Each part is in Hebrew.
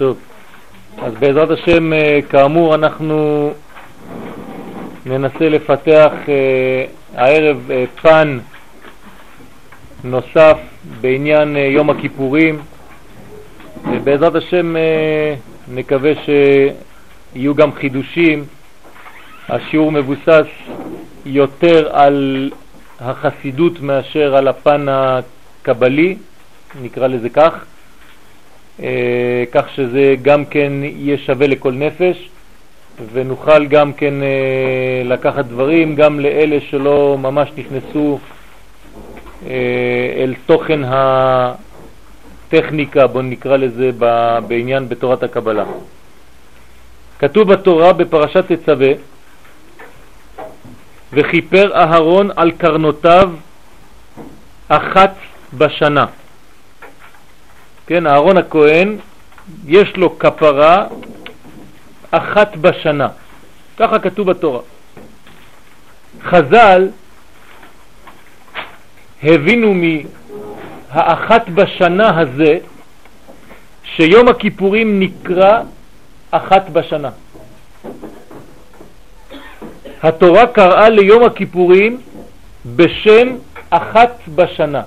טוב, אז בעזרת השם, אה, כאמור, אנחנו ננסה לפתח אה, הערב אה, פן נוסף בעניין יום הכיפורים. בעזרת השם נקווה שיהיו גם חידושים. השיעור מבוסס יותר על החסידות מאשר על הפן הקבלי, נקרא לזה כך. אה, כך שזה גם כן יהיה שווה לכל נפש, ונוכל גם כן אה, לקחת דברים גם לאלה שלא ממש נכנסו אה, אל תוכן הטכניקה, בוא נקרא לזה, בעניין בתורת הקבלה. כתוב בתורה בפרשת תצווה, וכיפר אהרון על קרנותיו אחת בשנה. כן, אהרון הכהן, יש לו כפרה אחת בשנה. ככה כתוב בתורה. חז"ל הבינו מהאחת בשנה הזה שיום הכיפורים נקרא אחת בשנה. התורה קראה ליום הכיפורים בשם אחת בשנה.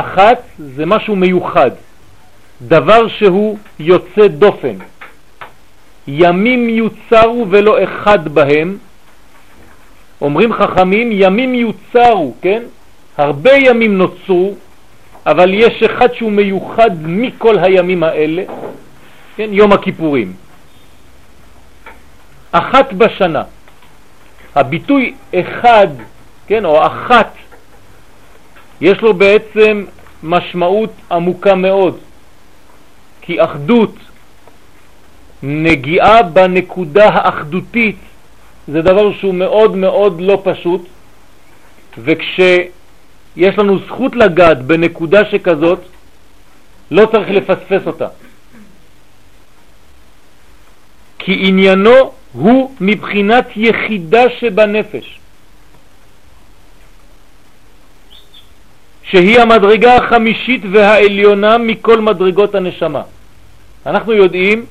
אחת זה משהו מיוחד, דבר שהוא יוצא דופן. ימים יוצרו ולא אחד בהם. אומרים חכמים, ימים יוצרו, כן? הרבה ימים נוצרו, אבל יש אחד שהוא מיוחד מכל הימים האלה, כן? יום הכיפורים. אחת בשנה. הביטוי אחד, כן, או אחת, יש לו בעצם משמעות עמוקה מאוד, כי אחדות, נגיעה בנקודה האחדותית, זה דבר שהוא מאוד מאוד לא פשוט, וכשיש לנו זכות לגעת בנקודה שכזאת, לא צריך לפספס אותה. כי עניינו הוא מבחינת יחידה שבנפש. שהיא המדרגה החמישית והעליונה מכל מדרגות הנשמה. אנחנו יודעים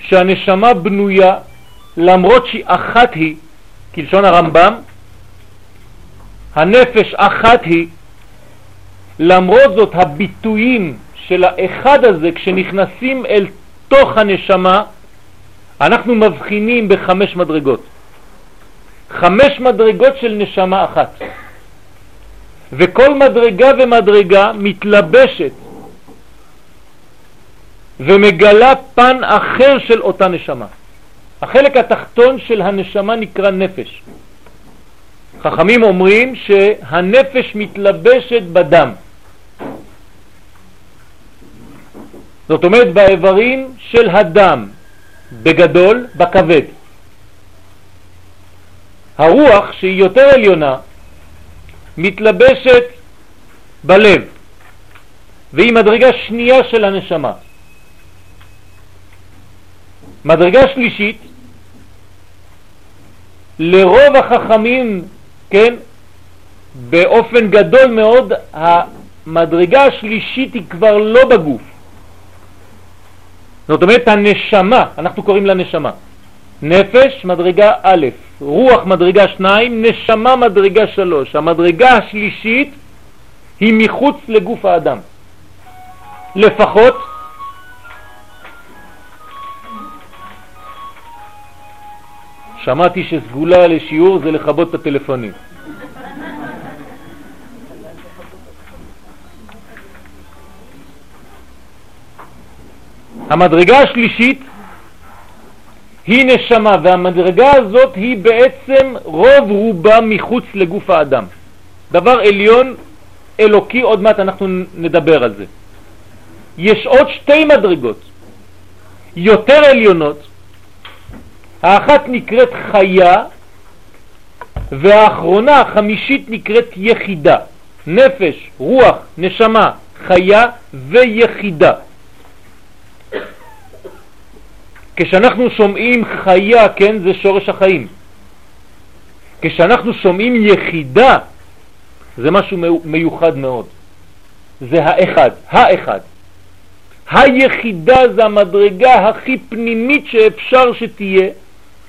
שהנשמה בנויה, למרות שהיא אחת היא, כלשון הרמב"ם, הנפש אחת היא, למרות זאת הביטויים של האחד הזה, כשנכנסים אל תוך הנשמה, אנחנו מבחינים בחמש מדרגות. חמש מדרגות של נשמה אחת. וכל מדרגה ומדרגה מתלבשת ומגלה פן אחר של אותה נשמה. החלק התחתון של הנשמה נקרא נפש. חכמים אומרים שהנפש מתלבשת בדם. זאת אומרת באיברים של הדם, בגדול, בכבד. הרוח שהיא יותר עליונה מתלבשת בלב, והיא מדרגה שנייה של הנשמה. מדרגה שלישית, לרוב החכמים, כן, באופן גדול מאוד, המדרגה השלישית היא כבר לא בגוף. זאת אומרת הנשמה, אנחנו קוראים לה נשמה. נפש מדרגה א', רוח מדרגה שניים, נשמה מדרגה שלוש. המדרגה השלישית היא מחוץ לגוף האדם. לפחות שמעתי שסגולה לשיעור זה לכבות את הטלפונים. המדרגה השלישית היא נשמה, והמדרגה הזאת היא בעצם רוב רובה מחוץ לגוף האדם. דבר עליון, אלוקי, עוד מעט אנחנו נדבר על זה. יש עוד שתי מדרגות, יותר עליונות, האחת נקראת חיה, והאחרונה, החמישית, נקראת יחידה. נפש, רוח, נשמה, חיה ויחידה. כשאנחנו שומעים חיה, כן, זה שורש החיים. כשאנחנו שומעים יחידה, זה משהו מיוחד מאוד. זה האחד, האחד. היחידה זה המדרגה הכי פנימית שאפשר שתהיה,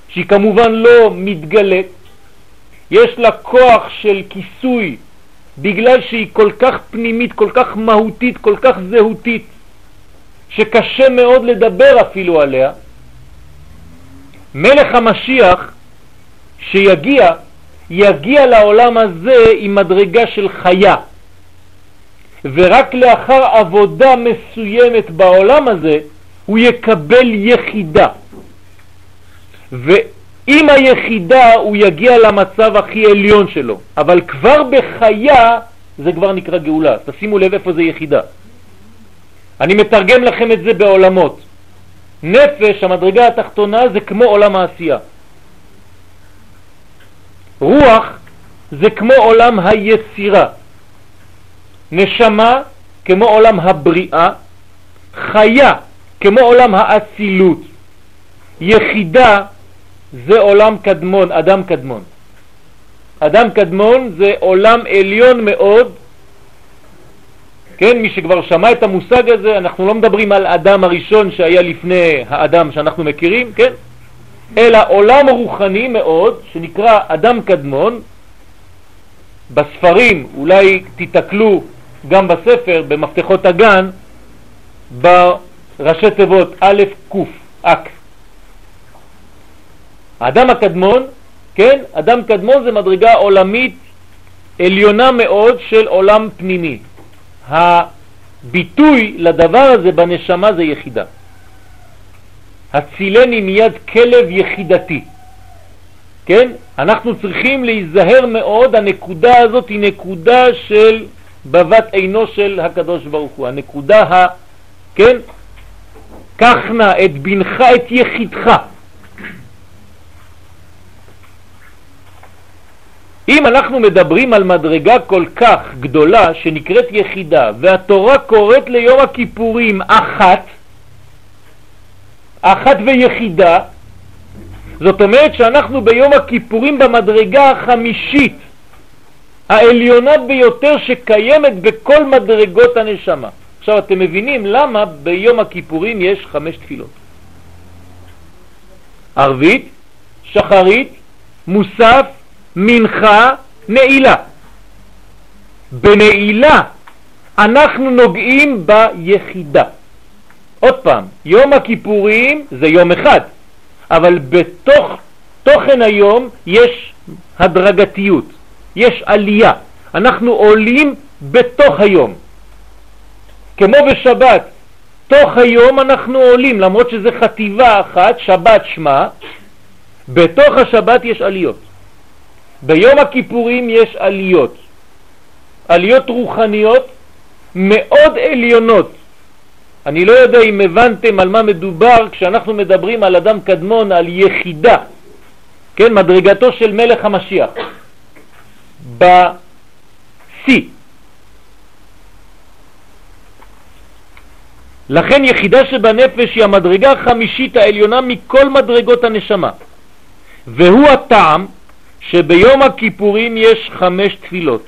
שהיא כמובן לא מתגלית, יש לה כוח של כיסוי בגלל שהיא כל כך פנימית, כל כך מהותית, כל כך זהותית, שקשה מאוד לדבר אפילו עליה. מלך המשיח שיגיע, יגיע לעולם הזה עם מדרגה של חיה. ורק לאחר עבודה מסוימת בעולם הזה הוא יקבל יחידה. ועם היחידה הוא יגיע למצב הכי עליון שלו, אבל כבר בחיה זה כבר נקרא גאולה. תשימו לב איפה זה יחידה. אני מתרגם לכם את זה בעולמות. נפש, המדרגה התחתונה, זה כמו עולם העשייה. רוח זה כמו עולם היצירה. נשמה כמו עולם הבריאה, חיה כמו עולם האצילות, יחידה זה עולם קדמון, אדם קדמון. אדם קדמון זה עולם עליון מאוד, כן, מי שכבר שמע את המושג הזה, אנחנו לא מדברים על אדם הראשון שהיה לפני האדם שאנחנו מכירים, כן, אלא עולם רוחני מאוד שנקרא אדם קדמון. בספרים אולי תתקלו גם בספר, במפתחות הגן, בראשי תיבות א' ק', אק. האדם הקדמון, כן, אדם קדמון זה מדרגה עולמית עליונה מאוד של עולם פנימי. הביטוי לדבר הזה בנשמה זה יחידה. הצילני מיד כלב יחידתי. כן? אנחנו צריכים להיזהר מאוד, הנקודה הזאת היא נקודה של בבת עינו של הקדוש ברוך הוא, הנקודה ה... כן? קח נא את בנך, את יחידך. אם אנחנו מדברים על מדרגה כל כך גדולה שנקראת יחידה, והתורה קוראת ליום הכיפורים אחת, אחת ויחידה, זאת אומרת שאנחנו ביום הכיפורים במדרגה החמישית, העליונה ביותר שקיימת בכל מדרגות הנשמה. עכשיו אתם מבינים למה ביום הכיפורים יש חמש תפילות. ערבית, שחרית, מוסף, מנחה, נעילה. בנעילה אנחנו נוגעים ביחידה. עוד פעם, יום הכיפורים זה יום אחד, אבל בתוך תוכן היום יש הדרגתיות. יש עלייה. אנחנו עולים בתוך היום. כמו בשבת, תוך היום אנחנו עולים, למרות שזה חטיבה אחת, שבת שמה, בתוך השבת יש עליות. ביום הכיפורים יש עליות. עליות רוחניות מאוד עליונות. אני לא יודע אם הבנתם על מה מדובר כשאנחנו מדברים על אדם קדמון, על יחידה, כן, מדרגתו של מלך המשיח. בשיא. לכן יחידה שבנפש היא המדרגה החמישית העליונה מכל מדרגות הנשמה. והוא הטעם שביום הכיפורים יש חמש תפילות.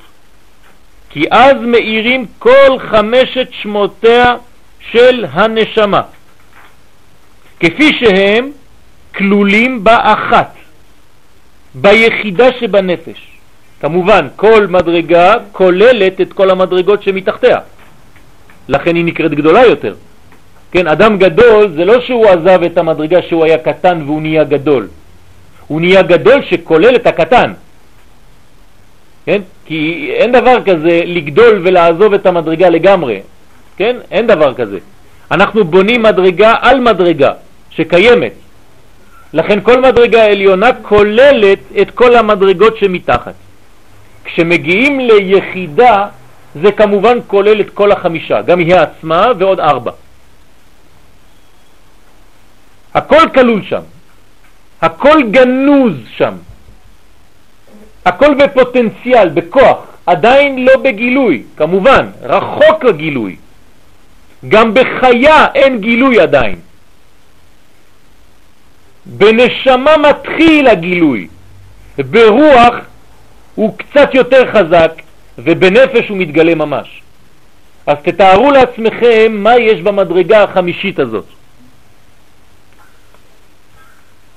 כי אז מאירים כל חמשת שמותיה של הנשמה, כפי שהם כלולים באחת, ביחידה שבנפש. כמובן, כל מדרגה כוללת את כל המדרגות שמתחתיה. לכן היא נקראת גדולה יותר. כן, אדם גדול זה לא שהוא עזב את המדרגה שהוא היה קטן והוא נהיה גדול. הוא נהיה גדול שכולל את הקטן. כן? כי אין דבר כזה לגדול ולעזוב את המדרגה לגמרי. כן? אין דבר כזה. אנחנו בונים מדרגה על מדרגה שקיימת. לכן כל מדרגה עליונה כוללת את כל המדרגות שמתחת. כשמגיעים ליחידה זה כמובן כולל את כל החמישה, גם היא עצמה ועוד ארבע. הכל כלול שם, הכל גנוז שם, הכל בפוטנציאל, בכוח, עדיין לא בגילוי, כמובן, רחוק לגילוי. גם בחיה אין גילוי עדיין. בנשמה מתחיל הגילוי, ברוח הוא קצת יותר חזק ובנפש הוא מתגלה ממש. אז תתארו לעצמכם מה יש במדרגה החמישית הזאת.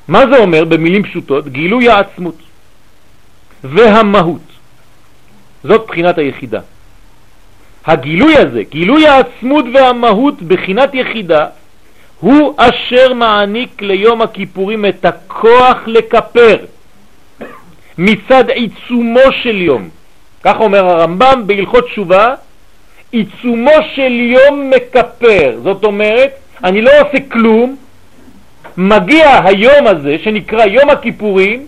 מה זה אומר במילים פשוטות? גילוי העצמות והמהות. זאת בחינת היחידה. הגילוי הזה, גילוי העצמות והמהות בחינת יחידה, הוא אשר מעניק ליום הכיפורים את הכוח לקפר מצד עיצומו של יום. כך אומר הרמב"ם בהלכות תשובה, עיצומו של יום מקפר. זאת אומרת, אני לא עושה כלום, מגיע היום הזה שנקרא יום הכיפורים,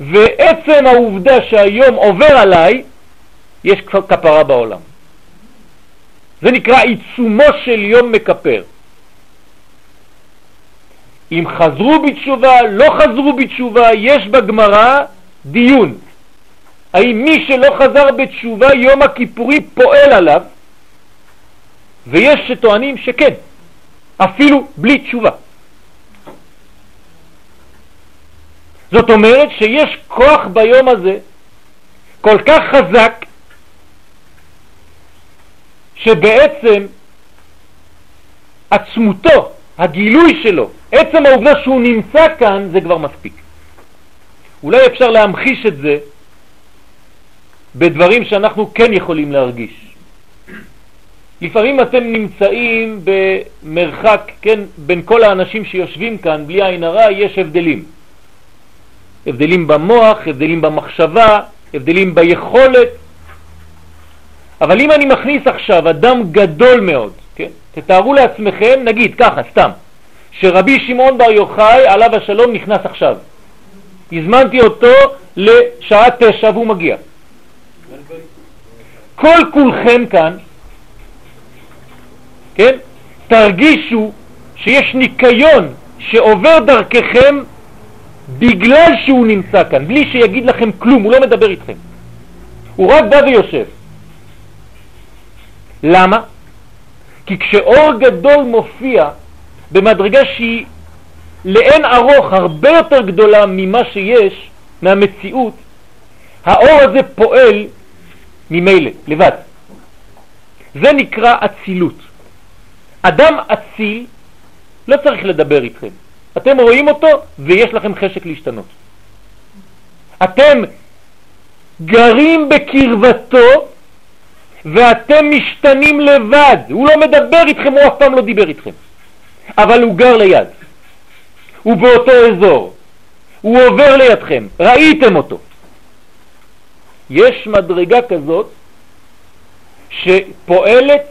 ועצם העובדה שהיום עובר עליי, יש כפרה בעולם. זה נקרא עיצומו של יום מקפר. אם חזרו בתשובה, לא חזרו בתשובה, יש בגמרא דיון. האם מי שלא חזר בתשובה יום הכיפורי פועל עליו, ויש שטוענים שכן, אפילו בלי תשובה. זאת אומרת שיש כוח ביום הזה כל כך חזק, שבעצם עצמותו, הגילוי שלו, עצם העובדה שהוא נמצא כאן, זה כבר מספיק. אולי אפשר להמחיש את זה בדברים שאנחנו כן יכולים להרגיש. לפעמים אתם נמצאים במרחק, כן, בין כל האנשים שיושבים כאן, בלי עין הרע, יש הבדלים. הבדלים במוח, הבדלים במחשבה, הבדלים ביכולת. אבל אם אני מכניס עכשיו אדם גדול מאוד, כן, תתארו לעצמכם, נגיד ככה, סתם, שרבי שמעון בר יוחאי, עליו השלום, נכנס עכשיו. הזמנתי אותו לשעה תשע והוא מגיע. כל כולכם כאן, כן, תרגישו שיש ניקיון שעובר דרככם בגלל שהוא נמצא כאן, בלי שיגיד לכם כלום, הוא לא מדבר איתכם. הוא רק בא ויושב. למה? כי כשאור גדול מופיע במדרגה שהיא לאין ארוך הרבה יותר גדולה ממה שיש, מהמציאות, האור הזה פועל ממילא, לבד. זה נקרא אצילות. אדם אציל לא צריך לדבר איתכם. אתם רואים אותו ויש לכם חשק להשתנות. אתם גרים בקרבתו ואתם משתנים לבד. הוא לא מדבר איתכם, הוא אף פעם לא דיבר איתכם. אבל הוא גר ליד. הוא באותו אזור. הוא עובר לידכם. ראיתם אותו. יש מדרגה כזאת שפועלת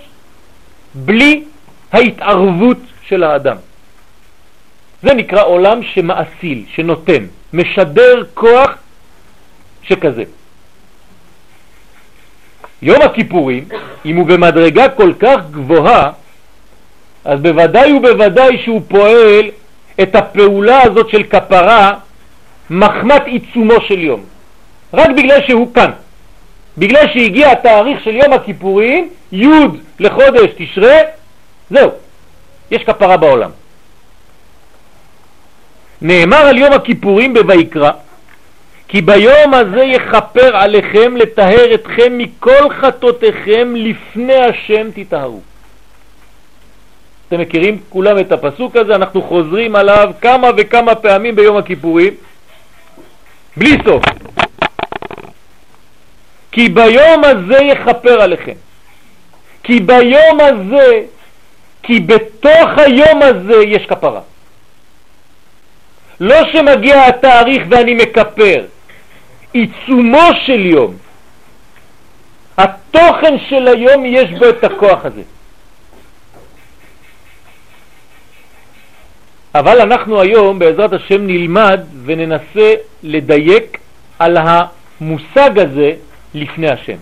בלי ההתערבות של האדם. זה נקרא עולם שמאסיל, שנותן, משדר כוח שכזה. יום הכיפורים, אם הוא במדרגה כל כך גבוהה, אז בוודאי ובוודאי שהוא פועל את הפעולה הזאת של כפרה מחמת עיצומו של יום. רק בגלל שהוא כאן. בגלל שהגיע התאריך של יום הכיפורים, י' לחודש תשרה, זהו, יש כפרה בעולם. נאמר על יום הכיפורים בויקרא, כי ביום הזה יכפר עליכם לטהר אתכם מכל חטאותיכם לפני השם תטהרו. אתם מכירים כולם את הפסוק הזה, אנחנו חוזרים עליו כמה וכמה פעמים ביום הכיפורים, בלי סוף. כי ביום הזה יכפר עליכם. כי ביום הזה, כי בתוך היום הזה יש כפרה. לא שמגיע התאריך ואני מקפר, עיצומו של יום. התוכן של היום יש בו את הכוח הזה. אבל אנחנו היום בעזרת השם נלמד וננסה לדייק על המושג הזה לפני השם.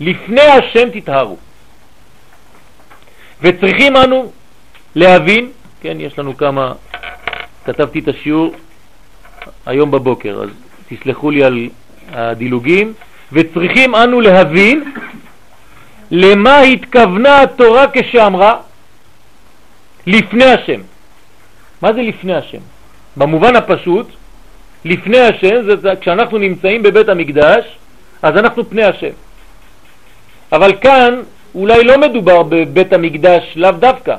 לפני השם תתהרו. וצריכים אנו להבין, כן, יש לנו כמה, כתבתי את השיעור היום בבוקר, אז תסלחו לי על הדילוגים, וצריכים אנו להבין למה התכוונה התורה כשאמרה לפני השם. מה זה לפני השם? במובן הפשוט, לפני השם זה כשאנחנו נמצאים בבית המקדש, אז אנחנו פני השם. אבל כאן אולי לא מדובר בבית המקדש לאו דווקא.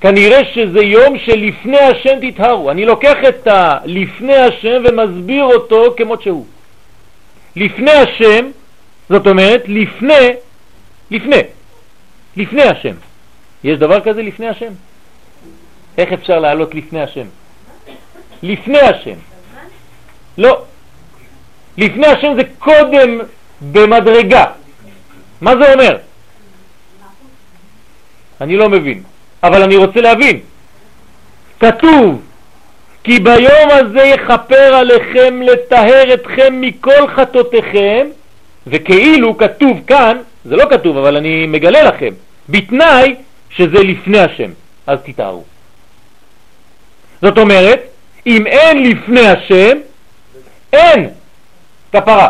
כנראה שזה יום שלפני השם תתהרו. אני לוקח את הלפני השם ומסביר אותו כמות שהוא. לפני השם, זאת אומרת, לפני, לפני, לפני השם. יש דבר כזה לפני השם? איך אפשר לעלות לפני השם? לפני השם. לא. לפני השם זה קודם במדרגה. מה זה אומר? אני לא מבין, אבל אני רוצה להבין. כתוב, כי ביום הזה יכפר עליכם לטהר אתכם מכל חטאותיכם, וכאילו כתוב כאן, זה לא כתוב אבל אני מגלה לכם, בתנאי שזה לפני השם, אז תתארו. זאת אומרת, אם אין לפני השם, אין כפרה.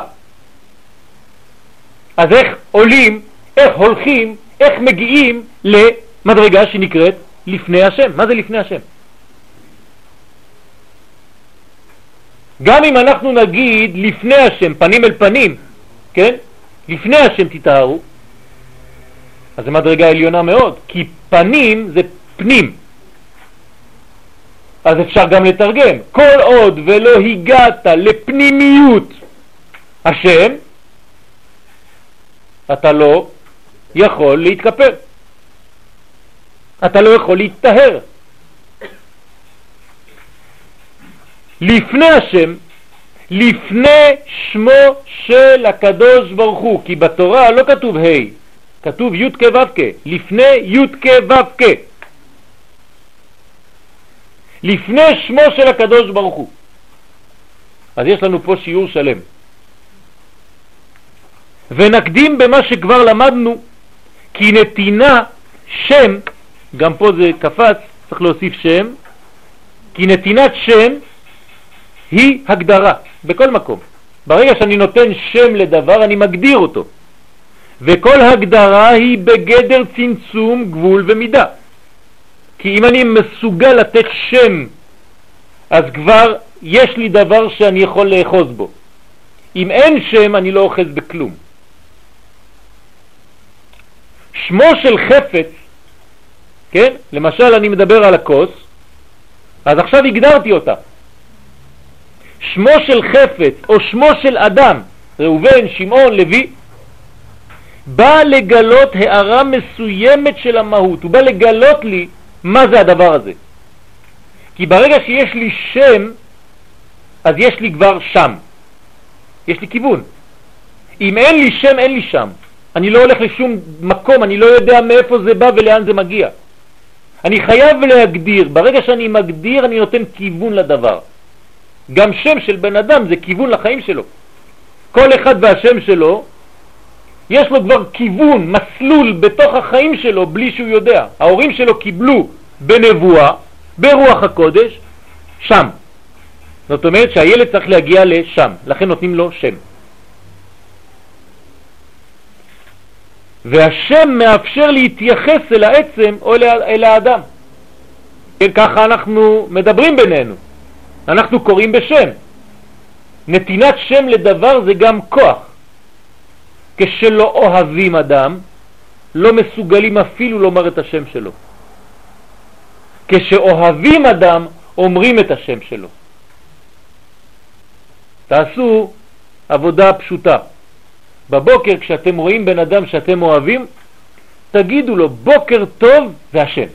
אז איך עולים, איך הולכים, איך מגיעים למדרגה שנקראת לפני השם? מה זה לפני השם? גם אם אנחנו נגיד לפני השם, פנים אל פנים, כן? לפני השם תתארו, אז זו מדרגה עליונה מאוד, כי פנים זה פנים. אז אפשר גם לתרגם. כל עוד ולא הגעת לפנימיות השם, אתה לא יכול להתכפר. אתה לא יכול להתטהר. לפני השם, לפני שמו של הקדוש ברוך הוא, כי בתורה לא כתוב ה', hey, כתוב י' כ' ו' כ', לפני י' כ' ו' כ', לפני שמו של הקדוש ברוך הוא. אז יש לנו פה שיעור שלם. ונקדים במה שכבר למדנו, כי נתינה שם, גם פה זה קפץ, צריך להוסיף שם, כי נתינת שם היא הגדרה בכל מקום. ברגע שאני נותן שם לדבר אני מגדיר אותו, וכל הגדרה היא בגדר צמצום, גבול ומידה. כי אם אני מסוגל לתת שם, אז כבר יש לי דבר שאני יכול לאחוז בו. אם אין שם, אני לא אוחז בכלום. שמו של חפץ, כן? למשל אני מדבר על הכוס, אז עכשיו הגדרתי אותה. שמו של חפץ או שמו של אדם, ראובן, שמעון, לוי, בא לגלות הערה מסוימת של המהות, הוא בא לגלות לי מה זה הדבר הזה. כי ברגע שיש לי שם, אז יש לי כבר שם. יש לי כיוון. אם אין לי שם, אין לי שם. אני לא הולך לשום מקום, אני לא יודע מאיפה זה בא ולאן זה מגיע. אני חייב להגדיר, ברגע שאני מגדיר אני נותן כיוון לדבר. גם שם של בן אדם זה כיוון לחיים שלו. כל אחד והשם שלו, יש לו כבר כיוון, מסלול בתוך החיים שלו בלי שהוא יודע. ההורים שלו קיבלו בנבואה, ברוח הקודש, שם. זאת אומרת שהילד צריך להגיע לשם, לכן נותנים לו שם. והשם מאפשר להתייחס אל העצם או אל האדם. כן, ככה אנחנו מדברים בינינו. אנחנו קוראים בשם. נתינת שם לדבר זה גם כוח. כשלא אוהבים אדם, לא מסוגלים אפילו לומר את השם שלו. כשאוהבים אדם, אומרים את השם שלו. תעשו עבודה פשוטה. בבוקר כשאתם רואים בן אדם שאתם אוהבים, תגידו לו בוקר טוב והשם.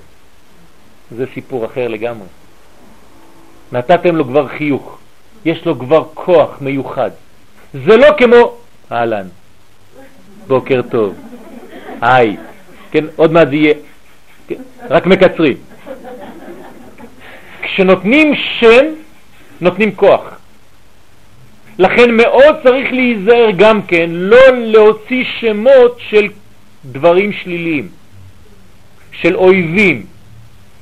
זה סיפור אחר לגמרי. נתתם לו כבר חיוך, יש לו כבר כוח מיוחד. זה לא כמו אהלן, בוקר טוב, היי, כן, עוד מעט זה יהיה, כן, רק מקצרים. כשנותנים שם, נותנים כוח. לכן מאוד צריך להיזהר גם כן לא להוציא שמות של דברים שליליים, של אויבים,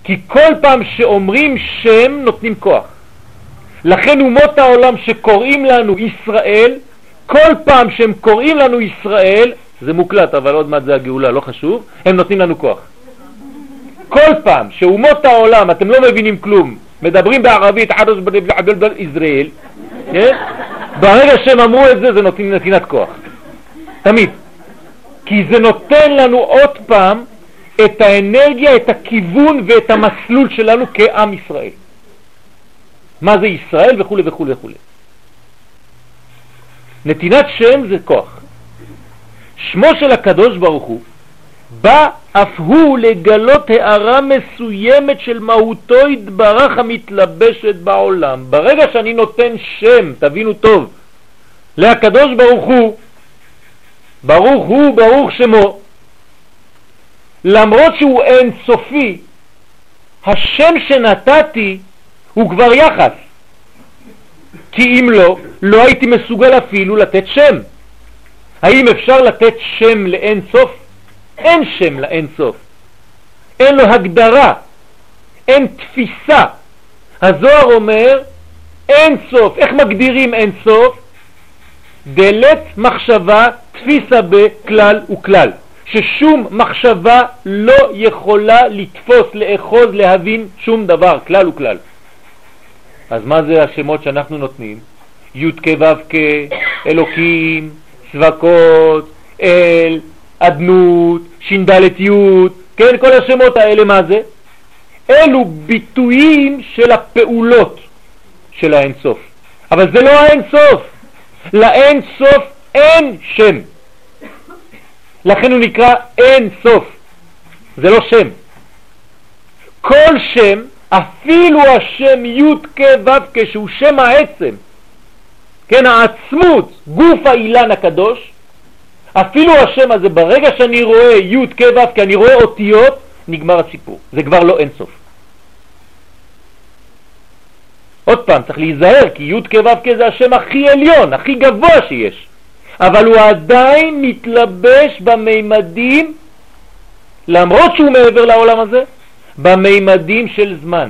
כי כל פעם שאומרים שם נותנים כוח. לכן אומות העולם שקוראים לנו ישראל, כל פעם שהם קוראים לנו ישראל, זה מוקלט אבל עוד מעט זה הגאולה, לא חשוב, הם נותנים לנו כוח. כל פעם שאומות העולם, אתם לא מבינים כלום, מדברים בערבית, ישראל, כן? ברגע שהם אמרו את זה, זה נותנים נתינת כוח. תמיד. כי זה נותן לנו עוד פעם את האנרגיה, את הכיוון ואת המסלול שלנו כעם ישראל. מה זה ישראל וכו' וכו' וכו'. נתינת שם זה כוח. שמו של הקדוש ברוך הוא בא אף הוא לגלות הערה מסוימת של מהותו התברך המתלבשת בעולם. ברגע שאני נותן שם, תבינו טוב, להקדוש ברוך הוא, ברוך הוא, ברוך שמו, למרות שהוא אין סופי, השם שנתתי הוא כבר יחס. כי אם לא, לא הייתי מסוגל אפילו לתת שם. האם אפשר לתת שם לאין סוף? אין שם לאין סוף. אין לו הגדרה, אין תפיסה. הזוהר אומר אין סוף. איך מגדירים אין סוף? דלת מחשבה תפיסה בכלל וכלל. ששום מחשבה לא יכולה לתפוס, לאחוז, להבין שום דבר, כלל וכלל. אז מה זה השמות שאנחנו נותנים? י' כ' ו' כ', אלוקים, צבקות, אל, אדנות, ש"ד י', כן, כל השמות האלה מה זה? אלו ביטויים של הפעולות של האינסוף. אבל זה לא האינסוף. לאינסוף אין שם. לכן הוא נקרא אין סוף. זה לא שם. כל שם, אפילו השם י' כ' ו' כ' שהוא שם העצם, כן, העצמות, גוף האילן הקדוש, אפילו השם הזה, ברגע שאני רואה י' כ' כי אני רואה אותיות, נגמר הסיפור. זה כבר לא אינסוף. עוד פעם, צריך להיזהר, כי י' כ' ו' כ' זה השם הכי עליון, הכי גבוה שיש. אבל הוא עדיין מתלבש במימדים, למרות שהוא מעבר לעולם הזה, במימדים של זמן.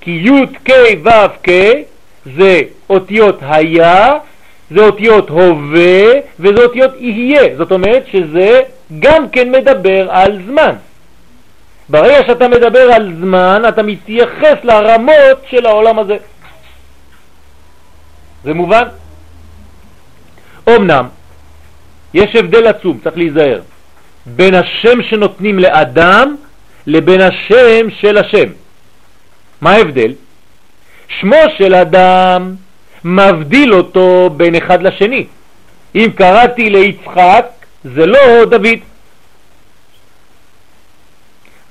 כי י' כ' כ' זה אותיות היה, זה אותיות הווה וזה אותיות יהיה. זאת אומרת שזה גם כן מדבר על זמן. ברגע שאתה מדבר על זמן, אתה מתייחס לרמות של העולם הזה. זה מובן? אמנם, יש הבדל עצום, צריך להיזהר, בין השם שנותנים לאדם לבין השם של השם. מה ההבדל? שמו של אדם מבדיל אותו בין אחד לשני. אם קראתי ליצחק, זה לא דוד.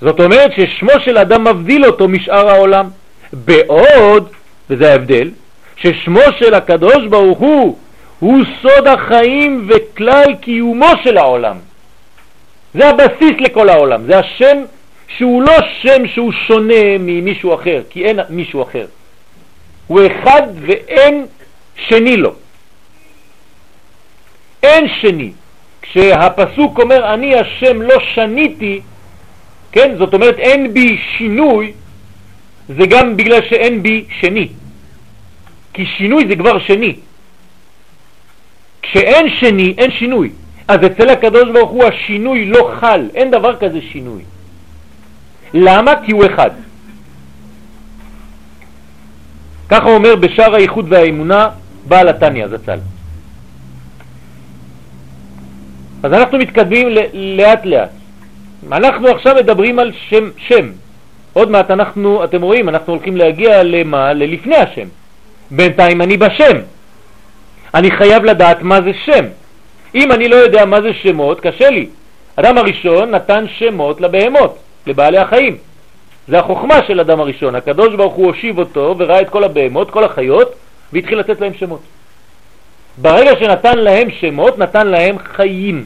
זאת אומרת ששמו של אדם מבדיל אותו משאר העולם. בעוד, וזה ההבדל, ששמו של הקדוש ברוך הוא הוא סוד החיים וכלל קיומו של העולם. זה הבסיס לכל העולם, זה השם שהוא לא שם שהוא שונה ממישהו אחר, כי אין מישהו אחר. הוא אחד ואין שני לו. אין שני. כשהפסוק אומר אני השם לא שניתי, כן, זאת אומרת אין בי שינוי, זה גם בגלל שאין בי שני. כי שינוי זה כבר שני. כשאין שני, אין שינוי. אז אצל הקדוש ברוך הוא השינוי לא חל, אין דבר כזה שינוי. למה? כי הוא אחד. ככה אומר בשאר האיחוד והאמונה בעל התניא זצ"ל. אז אנחנו מתקדמים לאט לאט. אנחנו עכשיו מדברים על שם, שם. עוד מעט אנחנו, אתם רואים, אנחנו הולכים להגיע למה? ללפני השם. בינתיים אני בשם. אני חייב לדעת מה זה שם. אם אני לא יודע מה זה שמות, קשה לי. אדם הראשון נתן שמות לבהמות, לבעלי החיים. זה החוכמה של אדם הראשון. הקדוש ברוך הוא הושיב אותו וראה את כל הבהמות, כל החיות, והתחיל לתת להם שמות. ברגע שנתן להם שמות, נתן להם חיים.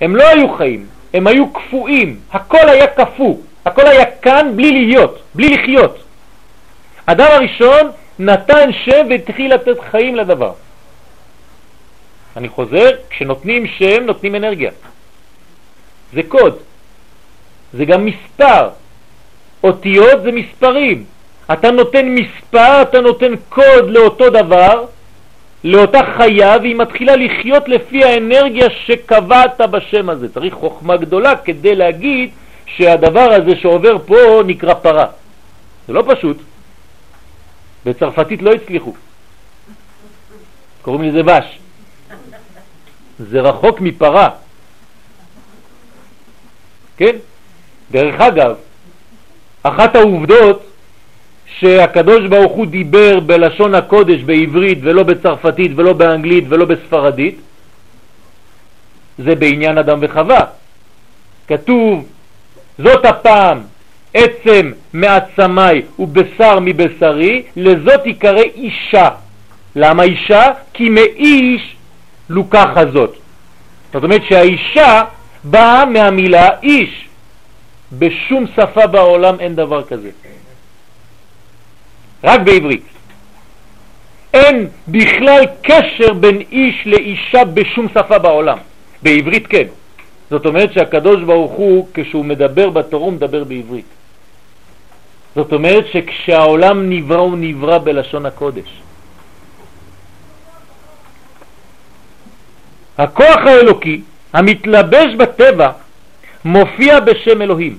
הם לא היו חיים, הם היו קפואים. הכל היה קפוא, הכל היה כאן בלי להיות, בלי לחיות. אדם הראשון נתן שם והתחיל לתת חיים לדבר. אני חוזר, כשנותנים שם נותנים אנרגיה. זה קוד, זה גם מספר. אותיות זה מספרים. אתה נותן מספר, אתה נותן קוד לאותו דבר, לאותה חיה, והיא מתחילה לחיות לפי האנרגיה שקבעת בשם הזה. צריך חוכמה גדולה כדי להגיד שהדבר הזה שעובר פה נקרא פרה. זה לא פשוט. בצרפתית לא הצליחו. קוראים לזה בש. זה רחוק מפרה. כן? דרך אגב, אחת העובדות שהקדוש ברוך הוא דיבר בלשון הקודש בעברית ולא בצרפתית ולא באנגלית ולא בספרדית, זה בעניין אדם וחווה. כתוב, זאת הפעם עצם מעצמי ובשר מבשרי, לזאת יקרא אישה. למה אישה? כי מאיש לוקח הזאת. זאת אומרת שהאישה באה מהמילה איש. בשום שפה בעולם אין דבר כזה. רק בעברית. אין בכלל קשר בין איש לאישה בשום שפה בעולם. בעברית כן. זאת אומרת שהקדוש ברוך הוא, כשהוא מדבר בתורה, הוא מדבר בעברית. זאת אומרת שכשהעולם נברא, הוא נברא בלשון הקודש. הכוח האלוקי המתלבש בטבע מופיע בשם אלוהים.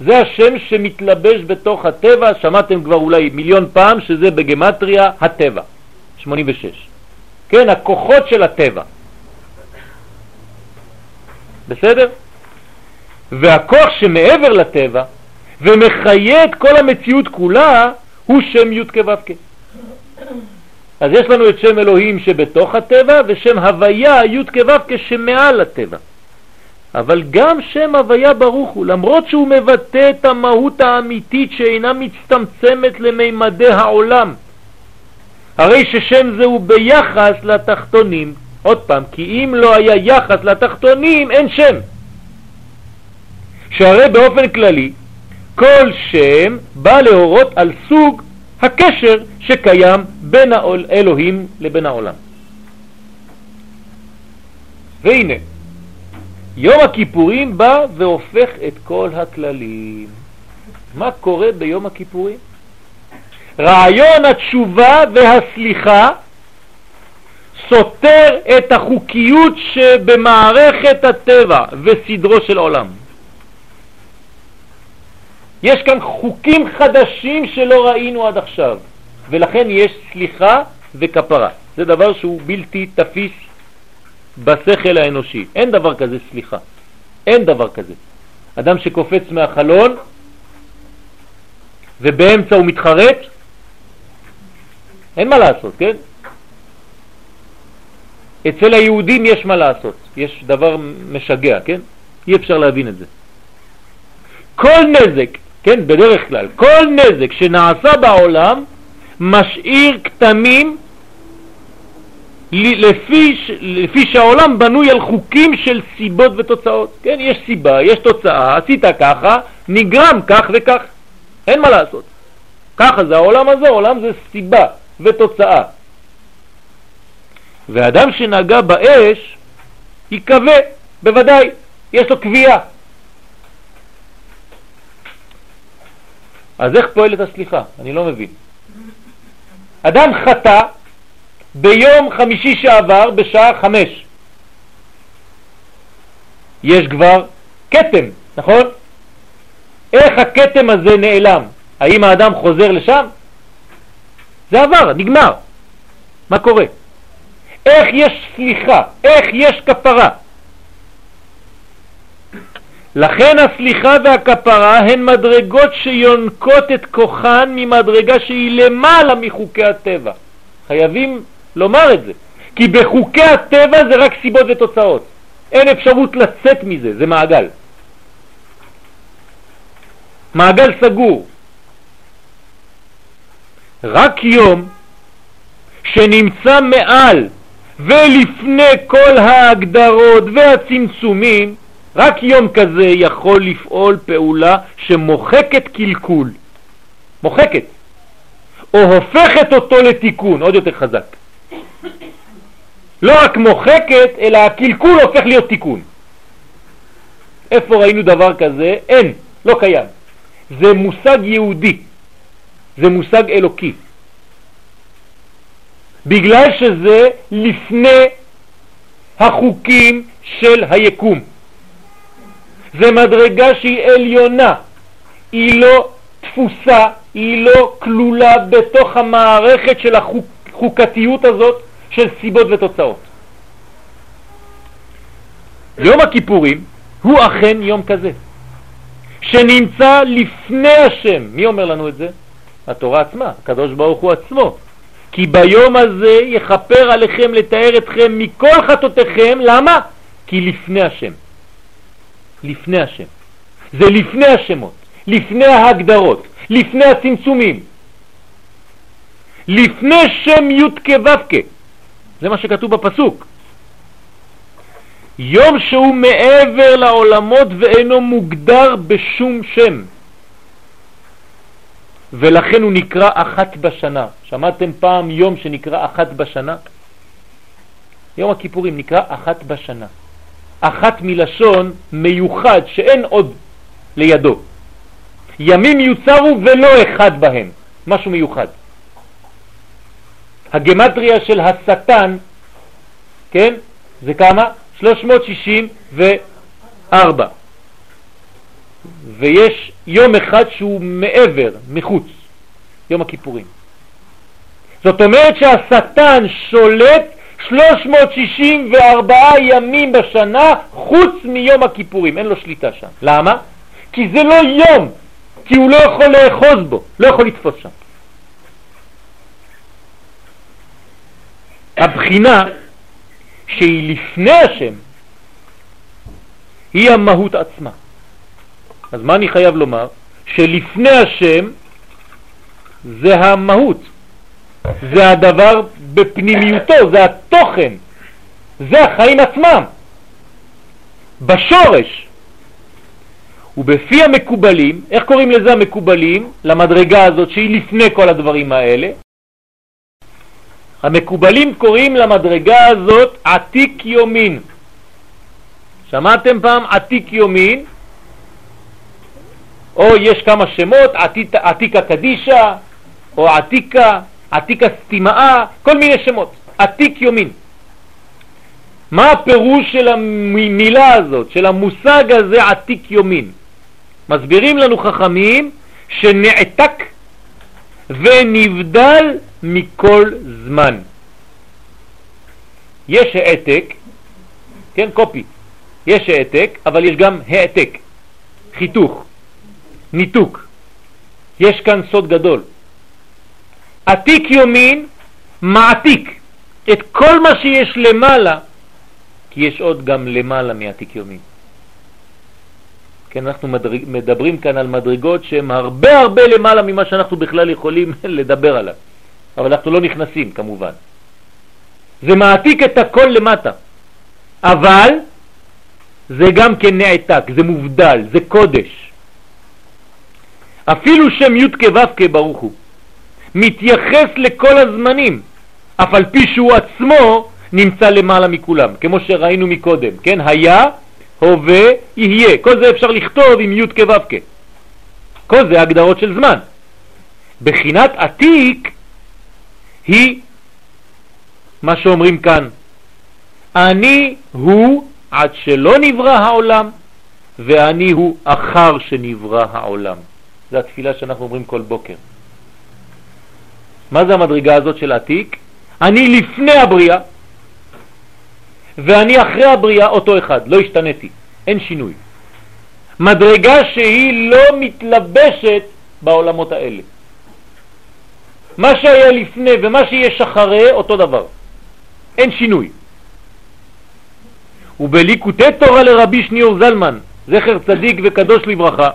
זה השם שמתלבש בתוך הטבע, שמעתם כבר אולי מיליון פעם שזה בגמטריה הטבע, 86. כן, הכוחות של הטבע. בסדר? והכוח שמעבר לטבע ומחיה את כל המציאות כולה הוא שם י' כו' אז יש לנו את שם אלוהים שבתוך הטבע ושם הוויה י' כו' שמעל הטבע. אבל גם שם הוויה ברוך הוא, למרות שהוא מבטא את המהות האמיתית שאינה מצטמצמת למימדי העולם. הרי ששם זה הוא ביחס לתחתונים, עוד פעם, כי אם לא היה יחס לתחתונים, אין שם. שהרי באופן כללי, כל שם בא להורות על סוג הקשר שקיים בין האלוהים לבין העולם. והנה, יום הכיפורים בא והופך את כל הכללים. מה קורה ביום הכיפורים? רעיון התשובה והסליחה סותר את החוקיות שבמערכת הטבע וסדרו של עולם. יש כאן חוקים חדשים שלא ראינו עד עכשיו, ולכן יש סליחה וכפרה. זה דבר שהוא בלתי תפיס בשכל האנושי. אין דבר כזה סליחה. אין דבר כזה. אדם שקופץ מהחלון ובאמצע הוא מתחרט, אין מה לעשות, כן? אצל היהודים יש מה לעשות, יש דבר משגע, כן? אי אפשר להבין את זה. כל נזק, כן, בדרך כלל, כל נזק שנעשה בעולם משאיר כתמים לפי, לפי שהעולם בנוי על חוקים של סיבות ותוצאות. כן, יש סיבה, יש תוצאה, עשית ככה, נגרם כך וכך. אין מה לעשות. ככה זה העולם הזה, העולם זה סיבה ותוצאה. ואדם שנגע באש יקווה, בוודאי, יש לו קביעה. אז איך פועלת הסליחה? אני לא מבין. אדם חטא ביום חמישי שעבר בשעה חמש. יש כבר קטם, נכון? איך הקטם הזה נעלם? האם האדם חוזר לשם? זה עבר, נגמר. מה קורה? איך יש סליחה? איך יש כפרה? לכן הסליחה והכפרה הן מדרגות שיונקות את כוחן ממדרגה שהיא למעלה מחוקי הטבע. חייבים לומר את זה. כי בחוקי הטבע זה רק סיבות ותוצאות. אין אפשרות לצאת מזה, זה מעגל. מעגל סגור. רק יום שנמצא מעל ולפני כל ההגדרות והצמצומים, רק יום כזה יכול לפעול פעולה שמוחקת קלקול, מוחקת, או הופכת אותו לתיקון, עוד יותר חזק. לא רק מוחקת, אלא הקלקול הופך להיות תיקון. איפה ראינו דבר כזה? אין, לא קיים. זה מושג יהודי, זה מושג אלוקי. בגלל שזה לפני החוקים של היקום. זה מדרגה שהיא עליונה, היא לא תפוסה, היא לא כלולה בתוך המערכת של החוקתיות הזאת של סיבות ותוצאות. יום הכיפורים הוא אכן יום כזה, שנמצא לפני השם. מי אומר לנו את זה? התורה עצמה, הקדוש ברוך הוא עצמו. כי ביום הזה יכפר עליכם לתאר אתכם מכל חטאותיכם, למה? כי לפני השם. לפני השם. זה לפני השמות, לפני ההגדרות, לפני הצמצומים. לפני שם י' כו' זה מה שכתוב בפסוק. יום שהוא מעבר לעולמות ואינו מוגדר בשום שם. ולכן הוא נקרא אחת בשנה. שמעתם פעם יום שנקרא אחת בשנה? יום הכיפורים נקרא אחת בשנה. אחת מלשון מיוחד שאין עוד לידו. ימים יוצרו ולא אחד בהם, משהו מיוחד. הגמטריה של השטן, כן, זה כמה? 364. ויש יום אחד שהוא מעבר, מחוץ, יום הכיפורים. זאת אומרת שהשטן שולט 364 ימים בשנה חוץ מיום הכיפורים, אין לו שליטה שם. למה? כי זה לא יום, כי הוא לא יכול לאחוז בו, לא יכול לתפוס שם. הבחינה שהיא לפני השם היא המהות עצמה. אז מה אני חייב לומר? שלפני השם זה המהות, זה הדבר בפנימיותו, זה התוכן, זה החיים עצמם, בשורש. ובפי המקובלים, איך קוראים לזה המקובלים? למדרגה הזאת שהיא לפני כל הדברים האלה. המקובלים קוראים למדרגה הזאת עתיק יומין. שמעתם פעם עתיק יומין? או יש כמה שמות, עתיק, עתיקה קדישה, או עתיקה, עתיקה סתימאה, כל מיני שמות. עתיק יומין. מה הפירוש של המילה הזאת, של המושג הזה עתיק יומין? מסבירים לנו חכמים שנעתק ונבדל מכל זמן. יש העתק, כן, קופי, יש העתק, אבל יש גם העתק, חיתוך, ניתוק. יש כאן סוד גדול. עתיק יומין מעתיק את כל מה שיש למעלה, כי יש עוד גם למעלה מעתיק יומין. כן, אנחנו מדרג, מדברים כאן על מדרגות שהן הרבה הרבה למעלה ממה שאנחנו בכלל יכולים לדבר עליו, אבל אנחנו לא נכנסים כמובן. זה מעתיק את הכל למטה, אבל זה גם כן נעתק, זה מובדל, זה קודש. אפילו שם י' כו' ברוך הוא מתייחס לכל הזמנים, אף על פי שהוא עצמו נמצא למעלה מכולם, כמו שראינו מקודם, כן? היה הווה, יהיה. כל זה אפשר לכתוב עם י' כו' כל זה הגדרות של זמן. בחינת עתיק היא מה שאומרים כאן, אני הוא עד שלא נברא העולם, ואני הוא אחר שנברא העולם. זו התפילה שאנחנו אומרים כל בוקר. מה זה המדרגה הזאת של עתיק? אני לפני הבריאה, ואני אחרי הבריאה אותו אחד, לא השתניתי, אין שינוי. מדרגה שהיא לא מתלבשת בעולמות האלה. מה שהיה לפני ומה שיש אחרי, אותו דבר. אין שינוי. ובליקוטי תורה לרבי שניאור זלמן, זכר צדיק וקדוש לברכה,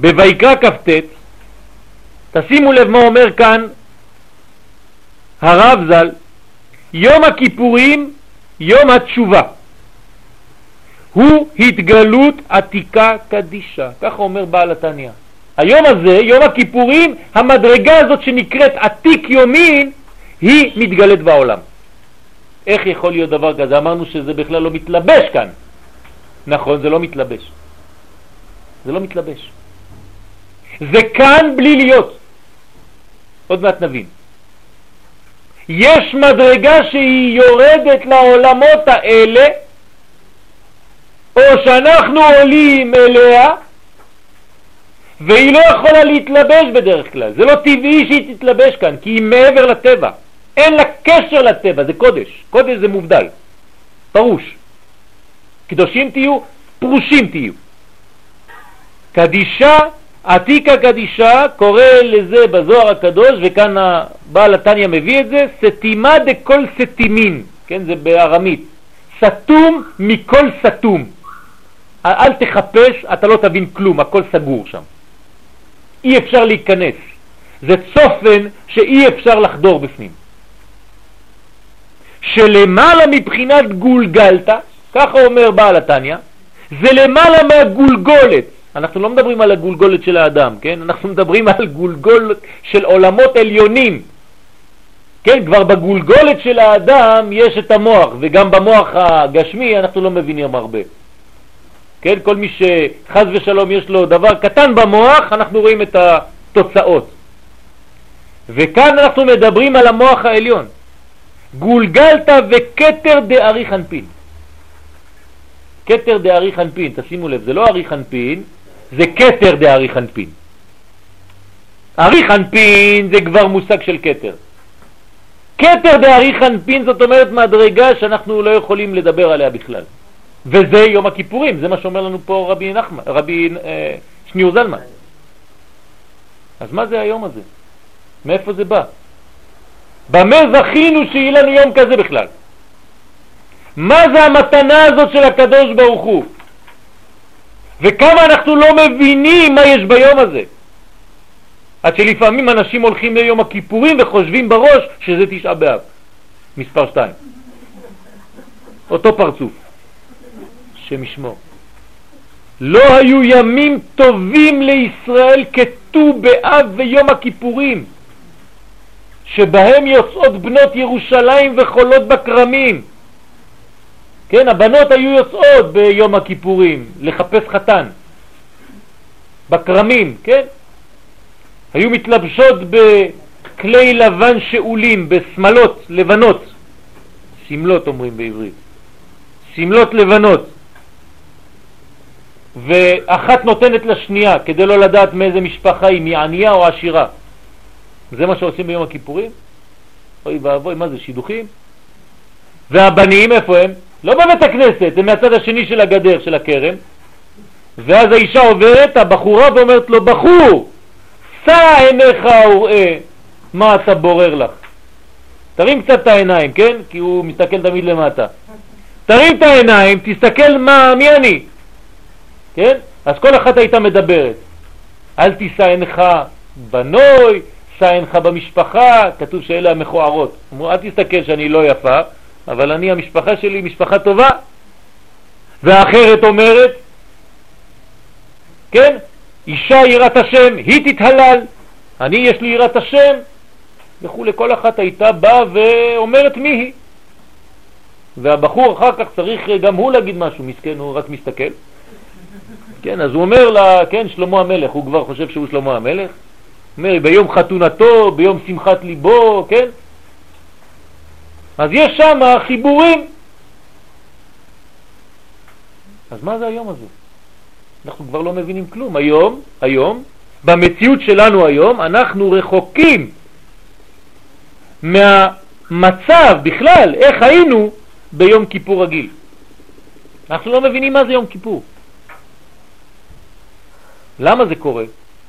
בויקרא כ"ט, תשימו לב מה אומר כאן הרב ז"ל, יום הכיפורים, יום התשובה. הוא התגלות עתיקה קדישה, ככה אומר בעל התניא. היום הזה, יום הכיפורים, המדרגה הזאת שנקראת עתיק יומין, היא מתגלית בעולם. איך יכול להיות דבר כזה? אמרנו שזה בכלל לא מתלבש כאן. נכון, זה לא מתלבש. זה לא מתלבש. זה כאן בלי להיות. עוד מעט נבין. יש מדרגה שהיא יורדת לעולמות האלה, או שאנחנו עולים אליה, והיא לא יכולה להתלבש בדרך כלל. זה לא טבעי שהיא תתלבש כאן, כי היא מעבר לטבע. אין לה קשר לטבע, זה קודש. קודש זה מובדל, פרוש. קדושים תהיו, פרושים תהיו. קדישה, עתיקה קדישה, קורא לזה בזוהר הקדוש, וכאן הבעל התניא מביא את זה, סתימה דכל סתימין, כן, זה בארמית, סתום מכל סתום. אל תחפש, אתה לא תבין כלום, הכל סגור שם. אי אפשר להיכנס. זה צופן שאי אפשר לחדור בפנים. שלמעלה מבחינת גולגלת, ככה אומר בעל התניא, זה למעלה מהגולגולת. אנחנו לא מדברים על הגולגולת של האדם, כן? אנחנו מדברים על גולגולת של עולמות עליונים. כן, כבר בגולגולת של האדם יש את המוח, וגם במוח הגשמי אנחנו לא מבינים הרבה. כן, כל מי שחז ושלום יש לו דבר קטן במוח, אנחנו רואים את התוצאות. וכאן אנחנו מדברים על המוח העליון. גולגלת וכתר דארי חנפין. כתר דארי חנפין, תשימו לב, זה לא ארי חנפין, זה כתר דארי חנפין. ארי חנפין זה כבר מושג של כתר. כתר דארי חנפין זאת אומרת מדרגה שאנחנו לא יכולים לדבר עליה בכלל. וזה יום הכיפורים, זה מה שאומר לנו פה רבי, נחמן, רבי אה, שניאור זלמן. אז מה זה היום הזה? מאיפה זה בא? במה זכינו שיהיה לנו יום כזה בכלל? מה זה המתנה הזאת של הקדוש ברוך הוא? וכמה אנחנו לא מבינים מה יש ביום הזה. עד שלפעמים אנשים הולכים ליום הכיפורים וחושבים בראש שזה תשעה באב, מספר שתיים. אותו פרצוף. השם ישמור. לא היו ימים טובים לישראל כתו באב ויום הכיפורים, שבהם יוצאות בנות ירושלים וחולות בכרמים. כן, הבנות היו יוצאות ביום הכיפורים לחפש חתן, בכרמים, כן? היו מתלבשות בכלי לבן שאולים, בסמלות לבנות, סמלות אומרים בעברית, סמלות לבנות. ואחת נותנת לשנייה כדי לא לדעת מאיזה משפחה היא, מענייה או עשירה. זה מה שעושים ביום הכיפורים? אוי ואבוי, מה זה, שידוכים? והבנים, איפה הם? לא בבית הכנסת, הם מהצד השני של הגדר, של הכרם. ואז האישה עוברת, הבחורה, ואומרת לו, בחור, שא עיניך וראה מה אתה בורר לך. תרים קצת את העיניים, כן? כי הוא מסתכל תמיד למטה. תרים את העיניים, תסתכל מה, מי אני. כן? אז כל אחת הייתה מדברת. אל תישא עינך בנוי, שא עינך במשפחה, כתוב שאלה המכוערות. אל תסתכל שאני לא יפה, אבל אני, המשפחה שלי משפחה טובה. והאחרת אומרת, כן, אישה יראת השם, היא תתהלל, אני יש לי יראת השם, וכו', לכל אחת הייתה באה ואומרת מי היא. והבחור אחר כך צריך גם הוא להגיד משהו, מסכן, הוא רק מסתכל. כן, אז הוא אומר לה, כן, שלמה המלך, הוא כבר חושב שהוא שלמה המלך, אומר, ביום חתונתו, ביום שמחת ליבו, כן? אז יש שם חיבורים. אז מה זה היום הזה? אנחנו כבר לא מבינים כלום. היום, היום, במציאות שלנו היום, אנחנו רחוקים מהמצב בכלל, איך היינו ביום כיפור רגיל. אנחנו לא מבינים מה זה יום כיפור. למה זה קורה?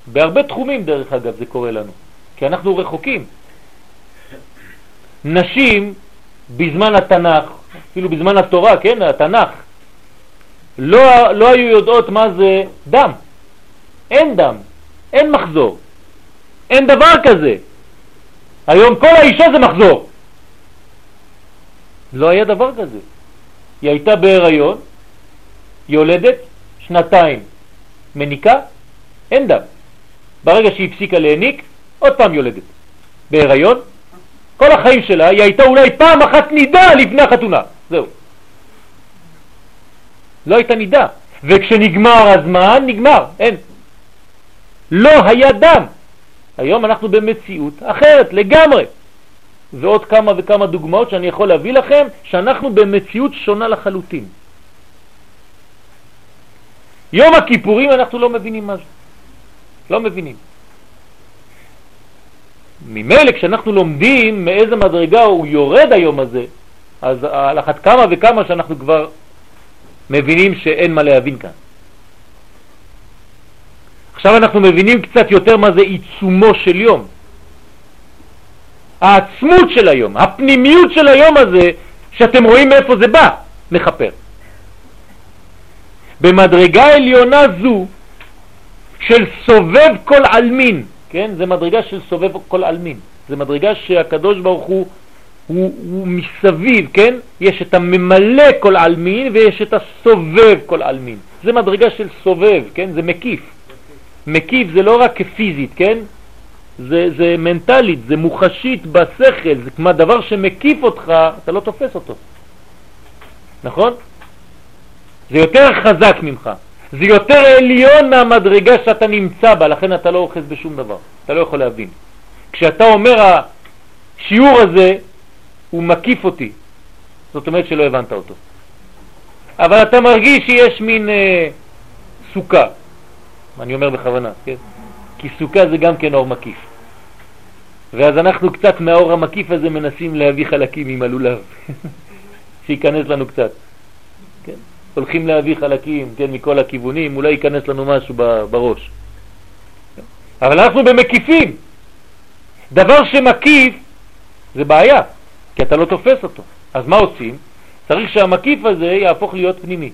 בהרבה תחומים דרך אגב זה קורה לנו, כי אנחנו רחוקים. נשים בזמן התנ"ך, אפילו בזמן התורה, כן, התנ"ך, לא, לא היו יודעות מה זה דם. אין דם, אין מחזור, אין דבר כזה. היום כל האישה זה מחזור. לא היה דבר כזה. היא הייתה בהיריון, יולדת, שנתיים מניקה, אין דם. ברגע שהיא הפסיקה להניק, עוד פעם יולדת. בהיריון, כל החיים שלה היא הייתה אולי פעם אחת נידה לפני החתונה. זהו. לא הייתה נידה. וכשנגמר הזמן, נגמר, אין. לא היה דם. היום אנחנו במציאות אחרת לגמרי. ועוד כמה וכמה דוגמאות שאני יכול להביא לכם, שאנחנו במציאות שונה לחלוטין. יום הכיפורים אנחנו לא מבינים מה זה. לא מבינים. ממילא כשאנחנו לומדים מאיזה מדרגה הוא יורד היום הזה, אז על אחת כמה וכמה שאנחנו כבר מבינים שאין מה להבין כאן. עכשיו אנחנו מבינים קצת יותר מה זה עיצומו של יום. העצמות של היום, הפנימיות של היום הזה, שאתם רואים מאיפה זה בא, מחפר. במדרגה עליונה זו של סובב כל אלמין, כן? זה מדרגה של סובב כל אלמין. זה מדרגה שהקדוש ברוך הוא, הוא, הוא מסביב, כן? יש את הממלא כל אלמין ויש את הסובב כל אלמין. זה מדרגה של סובב, כן? זה מקיף. מקיף זה לא רק פיזית, כן? זה, זה מנטלית, זה מוחשית בשכל, זה כמו דבר שמקיף אותך, אתה לא תופס אותו. נכון? זה יותר חזק ממך. זה יותר עליון מהמדרגה שאתה נמצא בה, לכן אתה לא אוחז בשום דבר, אתה לא יכול להבין. כשאתה אומר השיעור הזה, הוא מקיף אותי, זאת אומרת שלא הבנת אותו. אבל אתה מרגיש שיש מין אה, סוכה, אני אומר בכוונה, כן? כי סוכה זה גם כן אור מקיף. ואז אנחנו קצת מהאור המקיף הזה מנסים להביא חלקים עם הלולב, שייכנס לנו קצת. הולכים להביא חלקים, כן, מכל הכיוונים, אולי ייכנס לנו משהו בראש. אבל אנחנו במקיפים. דבר שמקיף זה בעיה, כי אתה לא תופס אותו. אז מה עושים? צריך שהמקיף הזה יהפוך להיות פנימי.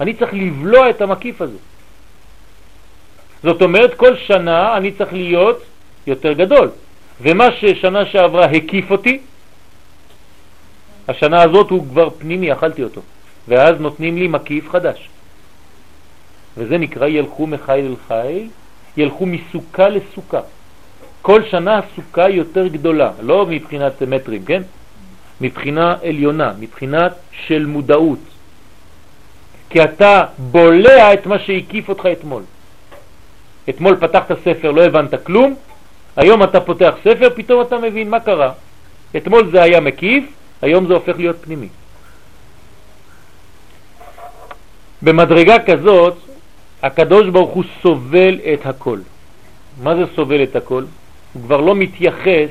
אני צריך לבלוע את המקיף הזה. זאת אומרת, כל שנה אני צריך להיות יותר גדול. ומה ששנה שעברה הקיף אותי, השנה הזאת הוא כבר פנימי, אכלתי אותו. ואז נותנים לי מקיף חדש. וזה נקרא ילכו מחיל אל חיל, ילכו מסוכה לסוכה. כל שנה הסוכה יותר גדולה, לא מבחינת מטרים, כן? מבחינה עליונה, מבחינת של מודעות. כי אתה בולע את מה שהקיף אותך אתמול. אתמול פתחת ספר, לא הבנת כלום, היום אתה פותח ספר, פתאום אתה מבין מה קרה. אתמול זה היה מקיף, היום זה הופך להיות פנימי. במדרגה כזאת, הקדוש ברוך הוא סובל את הכל. מה זה סובל את הכל? הוא כבר לא מתייחס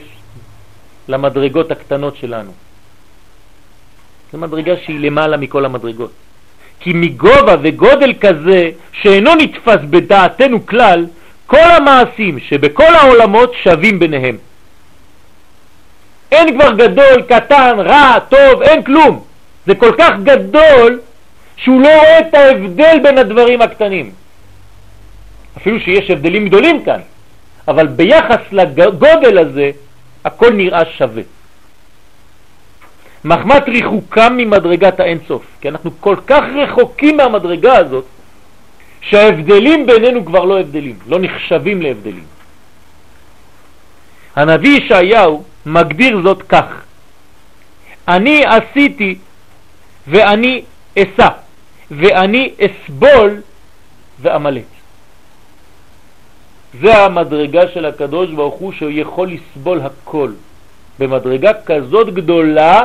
למדרגות הקטנות שלנו. זו מדרגה שהיא למעלה מכל המדרגות. כי מגובה וגודל כזה שאינו נתפס בדעתנו כלל, כל המעשים שבכל העולמות שווים ביניהם. אין כבר גדול, קטן, רע, טוב, אין כלום. זה כל כך גדול שהוא לא רואה את ההבדל בין הדברים הקטנים. אפילו שיש הבדלים גדולים כאן, אבל ביחס לגודל הזה הכל נראה שווה. מחמת ריחוקם ממדרגת האינסוף, כי אנחנו כל כך רחוקים מהמדרגה הזאת, שההבדלים בינינו כבר לא הבדלים, לא נחשבים להבדלים. הנביא ישעיהו מגדיר זאת כך: אני עשיתי ואני אסע, ואני אסבול ואמלט. זה המדרגה של הקדוש ברוך הוא שהוא יכול לסבול הכל. במדרגה כזאת גדולה,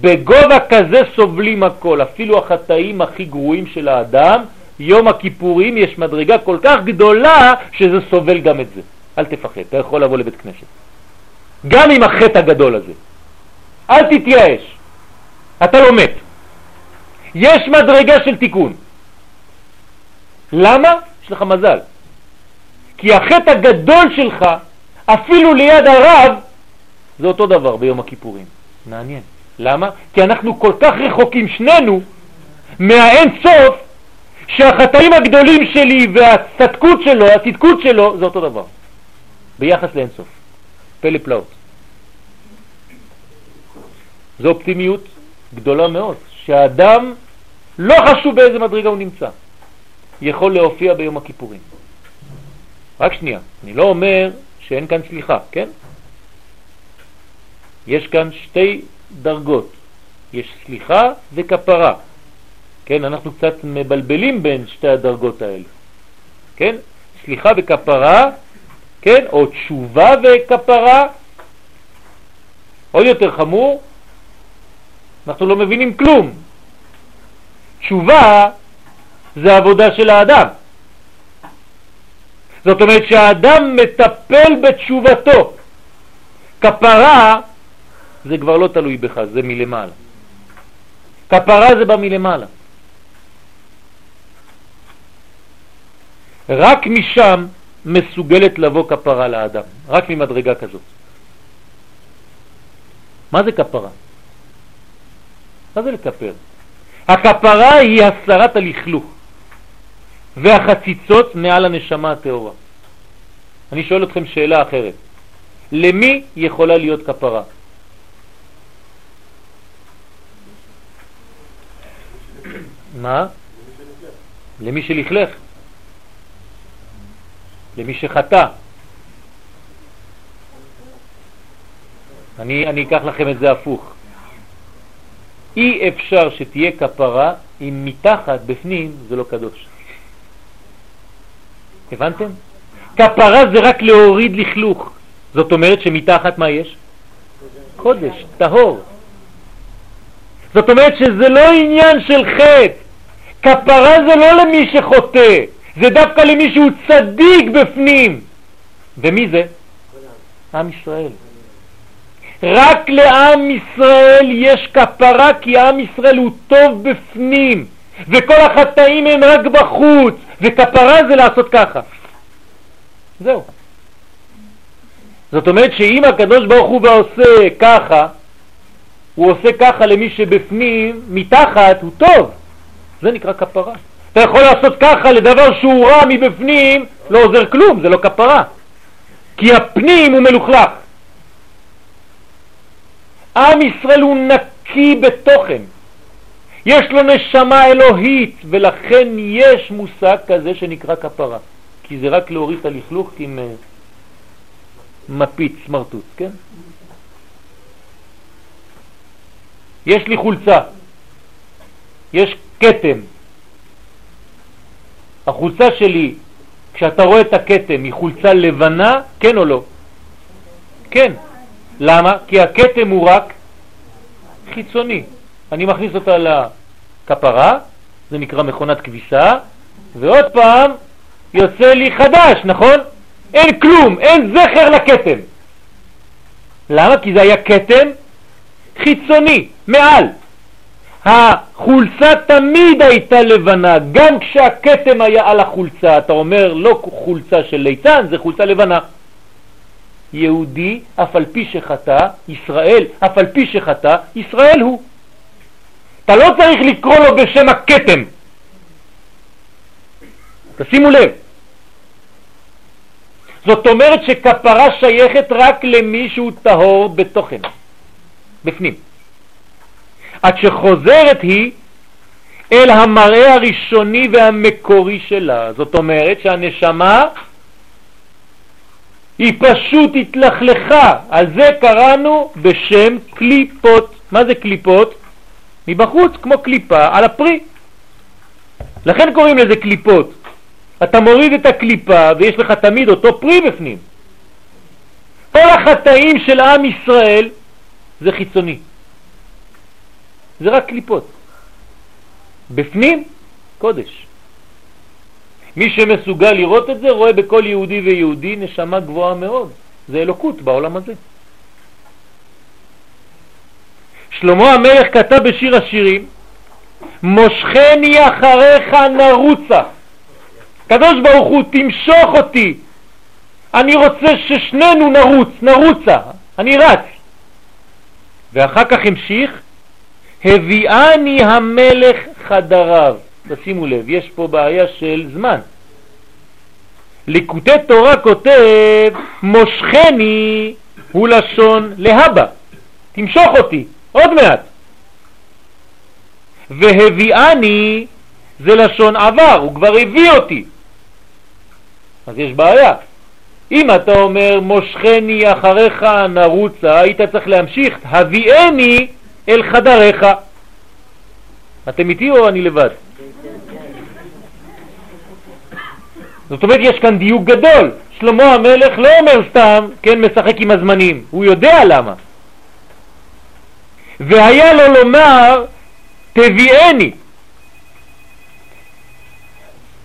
בגובה כזה סובלים הכל, אפילו החטאים הכי גרועים של האדם, יום הכיפורים יש מדרגה כל כך גדולה שזה סובל גם את זה. אל תפחד, אתה יכול לבוא לבית כנסת. גם עם החטא הגדול הזה. אל תתייאש, אתה לא מת. יש מדרגה של תיקון. למה? יש לך מזל. כי החטא הגדול שלך, אפילו ליד הרב, זה אותו דבר ביום הכיפורים. מעניין. למה? כי אנחנו כל כך רחוקים שנינו מהאין סוף, שהחטאים הגדולים שלי והצדקות שלו, הצדקות שלו, זה אותו דבר. ביחס לאין סוף. פלא פלאות. זו אופטימיות גדולה מאוד, שהאדם לא חשוב באיזה מדרגה הוא נמצא, יכול להופיע ביום הכיפורים. רק שנייה, אני לא אומר שאין כאן סליחה, כן? יש כאן שתי דרגות, יש סליחה וכפרה. כן, אנחנו קצת מבלבלים בין שתי הדרגות האלה. כן? סליחה וכפרה, כן? או תשובה וכפרה. עוד יותר חמור, אנחנו לא מבינים כלום. תשובה זה עבודה של האדם. זאת אומרת שהאדם מטפל בתשובתו. כפרה זה כבר לא תלוי בך, זה מלמעלה. כפרה זה בא מלמעלה. רק משם מסוגלת לבוא כפרה לאדם, רק ממדרגה כזאת. מה זה כפרה? מה זה לכפר? הכפרה היא הסרת הלכלוך והחציצות מעל הנשמה הטהורה. אני שואל אתכם שאלה אחרת. למי יכולה להיות כפרה? מה? למי שלכלך. למי שחטא. אני, אני אקח לכם את זה הפוך. אי אפשר שתהיה כפרה אם מתחת, בפנים, זה לא קדוש. הבנתם? כפרה זה רק להוריד לכלוך. זאת אומרת שמתחת מה יש? קודש, טהור. זאת אומרת שזה לא עניין של חטא. כפרה זה לא למי שחוטא, זה דווקא למי שהוא צדיק בפנים. ומי זה? עם ישראל. רק לעם ישראל יש כפרה כי עם ישראל הוא טוב בפנים וכל החטאים הם רק בחוץ וכפרה זה לעשות ככה. זהו. זאת אומרת שאם הקדוש ברוך הוא עושה ככה, הוא עושה ככה למי שבפנים, מתחת, הוא טוב. זה נקרא כפרה. אתה יכול לעשות ככה לדבר שהוא רע מבפנים, לא עוזר כלום, זה לא כפרה. כי הפנים הוא מלוכלך. עם ישראל הוא נקי בתוכן. יש לו נשמה אלוהית, ולכן יש מושג כזה שנקרא כפרה. כי זה רק להוריד את הלכלוך עם uh, מפיץ, סמרטוט, כן? יש לי חולצה, יש קטם. החולצה שלי, כשאתה רואה את הקטם, היא חולצה לבנה, כן או לא? כן. למה? כי הקטם הוא רק חיצוני. אני מכניס אותה לכפרה, זה נקרא מכונת כביסה, ועוד פעם יוצא לי חדש, נכון? אין כלום, אין זכר לקטם. למה? כי זה היה קטם חיצוני, מעל. החולצה תמיד הייתה לבנה, גם כשהקטם היה על החולצה, אתה אומר לא חולצה של ליצן, זה חולצה לבנה. יהודי, אף על פי שחטא, ישראל, אף על פי שחטא, ישראל הוא. אתה לא צריך לקרוא לו בשם הקטם. תשימו לב. זאת אומרת שכפרה שייכת רק למי שהוא טהור בתוכן, בפנים. עד שחוזרת היא אל המראה הראשוני והמקורי שלה. זאת אומרת שהנשמה היא פשוט התלכלכה, על זה קראנו בשם קליפות. מה זה קליפות? מבחוץ, כמו קליפה על הפרי. לכן קוראים לזה קליפות. אתה מוריד את הקליפה ויש לך תמיד אותו פרי בפנים. כל החטאים של עם ישראל זה חיצוני. זה רק קליפות. בפנים, קודש. מי שמסוגל לראות את זה רואה בכל יהודי ויהודי נשמה גבוהה מאוד. זה אלוקות בעולם הזה. שלמה המלך כתב בשיר השירים, מושכני אחריך נרוצה. קדוש ברוך הוא תמשוך אותי, אני רוצה ששנינו נרוץ, נרוצה, אני רץ. ואחר כך המשיך, הביאני המלך חדריו. תשימו לב, יש פה בעיה של זמן. ליקוטי תורה כותב, מושכני הוא לשון להבא, תמשוך אותי, עוד מעט. והביאני זה לשון עבר, הוא כבר הביא אותי. אז יש בעיה. אם אתה אומר מושכני אחריך נרוצה, היית צריך להמשיך, הביאני אל חדריך. אתם איתי או אני לבד? זאת אומרת, יש כאן דיוק גדול. שלמה המלך לא אומר סתם, כן, משחק עם הזמנים, הוא יודע למה. והיה לו לומר, תביאני.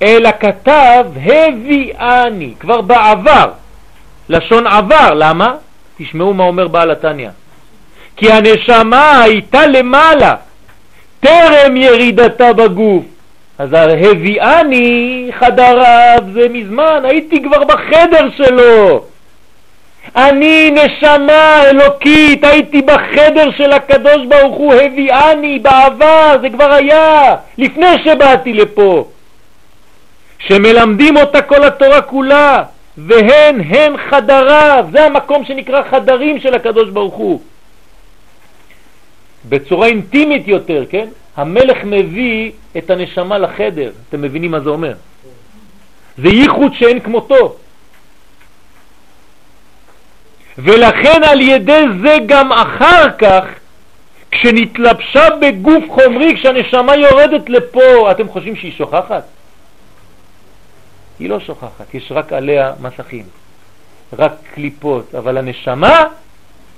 אלא כתב הביאני, כבר בעבר, לשון עבר, למה? תשמעו מה אומר בעל התניא. כי הנשמה הייתה למעלה, טרם ירידתה בגוף. אז הביאני חדריו זה מזמן, הייתי כבר בחדר שלו. אני נשמה אלוקית, הייתי בחדר של הקדוש ברוך הוא, הביאני בעבר, זה כבר היה, לפני שבאתי לפה. שמלמדים אותה כל התורה כולה, והן הן חדריו, זה המקום שנקרא חדרים של הקדוש ברוך הוא. בצורה אינטימית יותר, כן? המלך מביא את הנשמה לחדר, אתם מבינים מה זה אומר? זה ייחוד שאין כמותו. ולכן על ידי זה גם אחר כך, כשנתלבשה בגוף חומרי, כשהנשמה יורדת לפה, אתם חושבים שהיא שוכחת? היא לא שוכחת, יש רק עליה מסכים, רק קליפות, אבל הנשמה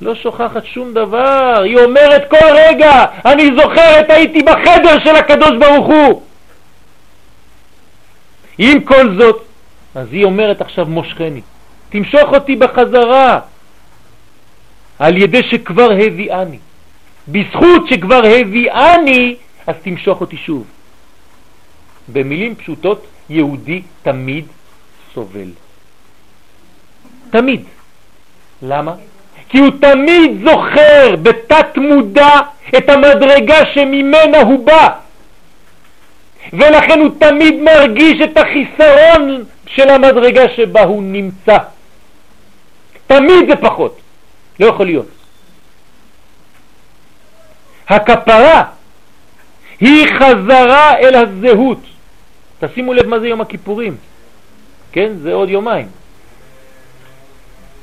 לא שוכחת שום דבר, היא אומרת כל רגע, אני זוכרת, הייתי בחדר של הקדוש ברוך הוא. עם כל זאת, אז היא אומרת עכשיו מושכני, תמשוך אותי בחזרה, על ידי שכבר הביאני. בזכות שכבר הביאני, אז תמשוך אותי שוב. במילים פשוטות, יהודי תמיד סובל. תמיד. למה? כי הוא תמיד זוכר בתת מודע את המדרגה שממנה הוא בא. ולכן הוא תמיד מרגיש את החיסרון של המדרגה שבה הוא נמצא. תמיד זה פחות. לא יכול להיות. הכפרה היא חזרה אל הזהות. תשימו לב מה זה יום הכיפורים. כן? זה עוד יומיים.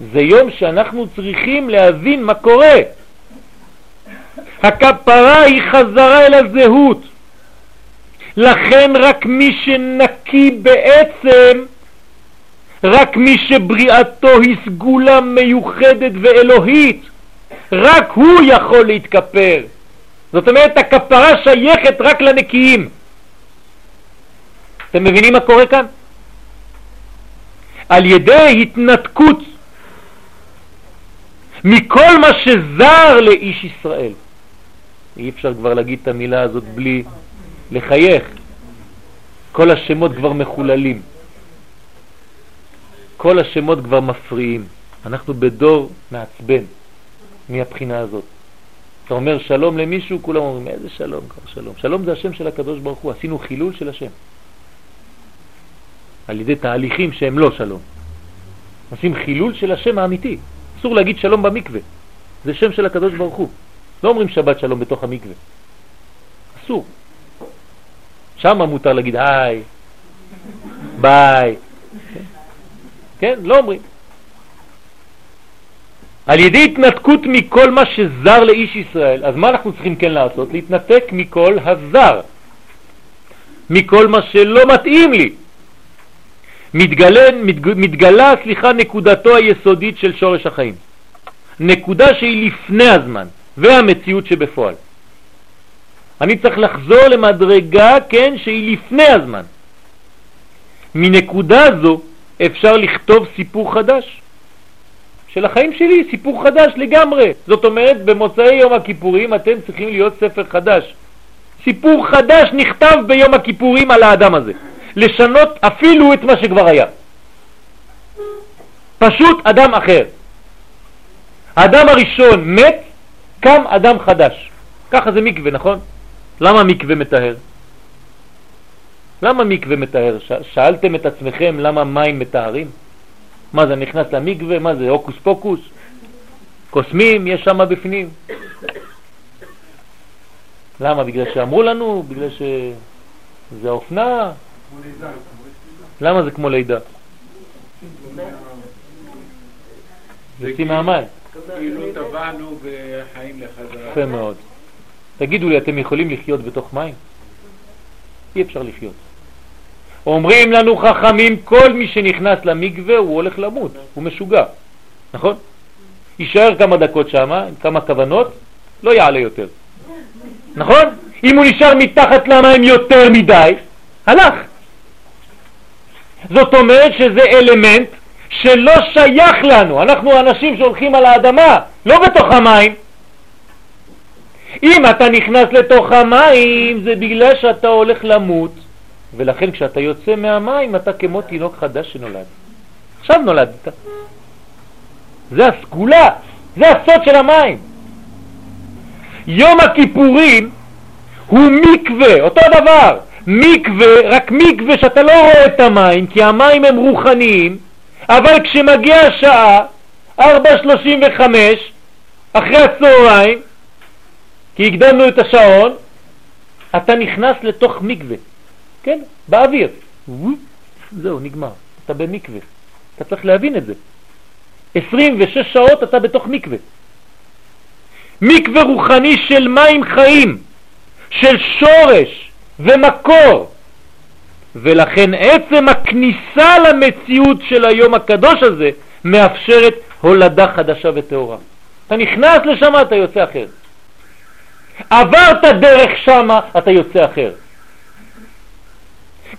זה יום שאנחנו צריכים להבין מה קורה. הכפרה היא חזרה אל הזהות. לכן רק מי שנקי בעצם, רק מי שבריאתו היא סגולה מיוחדת ואלוהית, רק הוא יכול להתכפר. זאת אומרת, הכפרה שייכת רק לנקיים. אתם מבינים מה קורה כאן? על ידי התנתקות מכל מה שזר לאיש ישראל. אי אפשר כבר להגיד את המילה הזאת בלי לחייך. כל השמות כבר מחוללים. כל השמות כבר מפריעים. אנחנו בדור מעצבן מהבחינה הזאת. אתה אומר שלום למישהו, כולם אומרים, איזה שלום, כבר שלום. שלום זה השם של הקדוש ברוך הוא, עשינו חילול של השם. על ידי תהליכים שהם לא שלום. עושים חילול של השם האמיתי. אסור להגיד שלום במקווה. זה שם של הקדוש ברוך הוא. לא אומרים שבת שלום בתוך המקווה. אסור. שם מותר להגיד היי, ביי. כן? לא אומרים. על ידי התנתקות מכל מה שזר לאיש ישראל, אז מה אנחנו צריכים כן לעשות? להתנתק מכל הזר, מכל מה שלא מתאים לי. מתגלה, מתג, מתגלה, סליחה, נקודתו היסודית של שורש החיים. נקודה שהיא לפני הזמן והמציאות שבפועל. אני צריך לחזור למדרגה, כן, שהיא לפני הזמן. מנקודה זו אפשר לכתוב סיפור חדש. של החיים שלי, סיפור חדש לגמרי. זאת אומרת, במוצאי יום הכיפורים אתם צריכים להיות ספר חדש. סיפור חדש נכתב ביום הכיפורים על האדם הזה. לשנות אפילו את מה שכבר היה. פשוט אדם אחר. האדם הראשון מת, קם אדם חדש. ככה זה מקווה, נכון? למה מקווה מטהר? למה מקווה מטהר? שאלתם את עצמכם למה מים מטהרים? מה זה נכנס למקווה? מה זה הוקוס פוקוס? קוסמים יש שם בפנים. למה? בגלל שאמרו לנו? בגלל שזה האופנה? למה זה כמו לידה? זה יוצאים מהמים. כאילו טבענו וחיים לחזרה. יפה מאוד. תגידו לי, אתם יכולים לחיות בתוך מים? אי אפשר לחיות. אומרים לנו חכמים, כל מי שנכנס למקווה הוא הולך למות, הוא משוגע, נכון? יישאר כמה דקות שם, עם כמה כוונות, לא יעלה יותר. נכון? אם הוא נשאר מתחת למים יותר מדי, הלך. זאת אומרת שזה אלמנט שלא שייך לנו, אנחנו אנשים שהולכים על האדמה, לא בתוך המים. אם אתה נכנס לתוך המים זה בגלל שאתה הולך למות ולכן כשאתה יוצא מהמים אתה כמו תינוק חדש שנולד. עכשיו נולדת. זה הסגולה, זה הסוד של המים. יום הכיפורים הוא מקווה, אותו דבר, מקווה, רק מקווה שאתה לא רואה את המים, כי המים הם רוחניים, אבל כשמגיע השעה, 4.35, אחרי הצהריים, כי הקדמנו את השעון, אתה נכנס לתוך מקווה, כן, באוויר. זהו, נגמר. אתה במקווה. אתה צריך להבין את זה. 26 שעות אתה בתוך מקווה. מקווה רוחני של מים חיים, של שורש ומקור. ולכן עצם הכניסה למציאות של היום הקדוש הזה מאפשרת הולדה חדשה וטהורה. אתה נכנס לשם, אתה יוצא אחר. עברת דרך שמה, אתה יוצא אחר.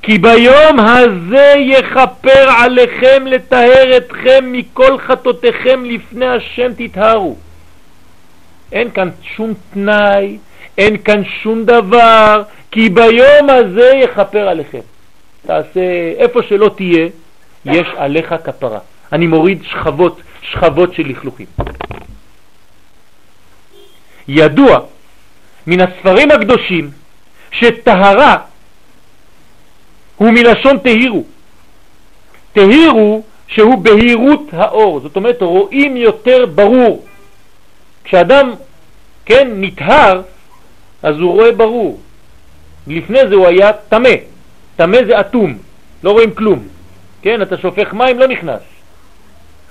כי ביום הזה יכפר עליכם לטהר אתכם מכל חטאותיכם לפני השם תתהרו. אין כאן שום תנאי, אין כאן שום דבר, כי ביום הזה יכפר עליכם. תעשה, איפה שלא תהיה, יש עליך כפרה. אני מוריד שכבות, שכבות של לכלוכים. ידוע מן הספרים הקדושים שטהרה הוא מלשון תהירו. תהירו שהוא בהירות האור, זאת אומרת רואים יותר ברור. כשאדם, כן, נטהר, אז הוא רואה ברור. לפני זה הוא היה תמה, תמה זה אטום, לא רואים כלום. כן, אתה שופך מים, לא נכנס.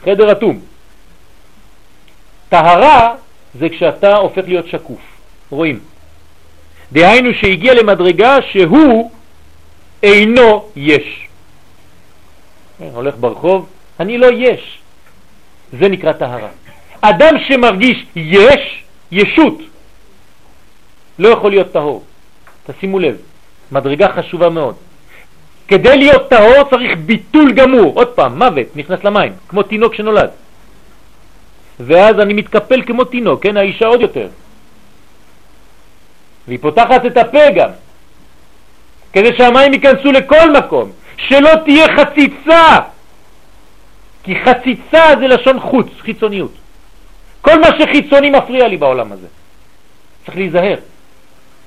חדר אטום. טהרה זה כשאתה הופך להיות שקוף, רואים. דהיינו שהגיע למדרגה שהוא אינו יש. כן, הולך ברחוב, אני לא יש. זה נקרא טהרה. אדם שמרגיש יש, ישות, לא יכול להיות טהור. תשימו לב, מדרגה חשובה מאוד. כדי להיות טהור צריך ביטול גמור, עוד פעם, מוות, נכנס למים, כמו תינוק שנולד. ואז אני מתקפל כמו תינוק, כן, האישה עוד יותר. והיא פותחת את הפה גם, כדי שהמים ייכנסו לכל מקום, שלא תהיה חציצה, כי חציצה זה לשון חוץ, חיצוניות. כל מה שחיצוני מפריע לי בעולם הזה. צריך להיזהר.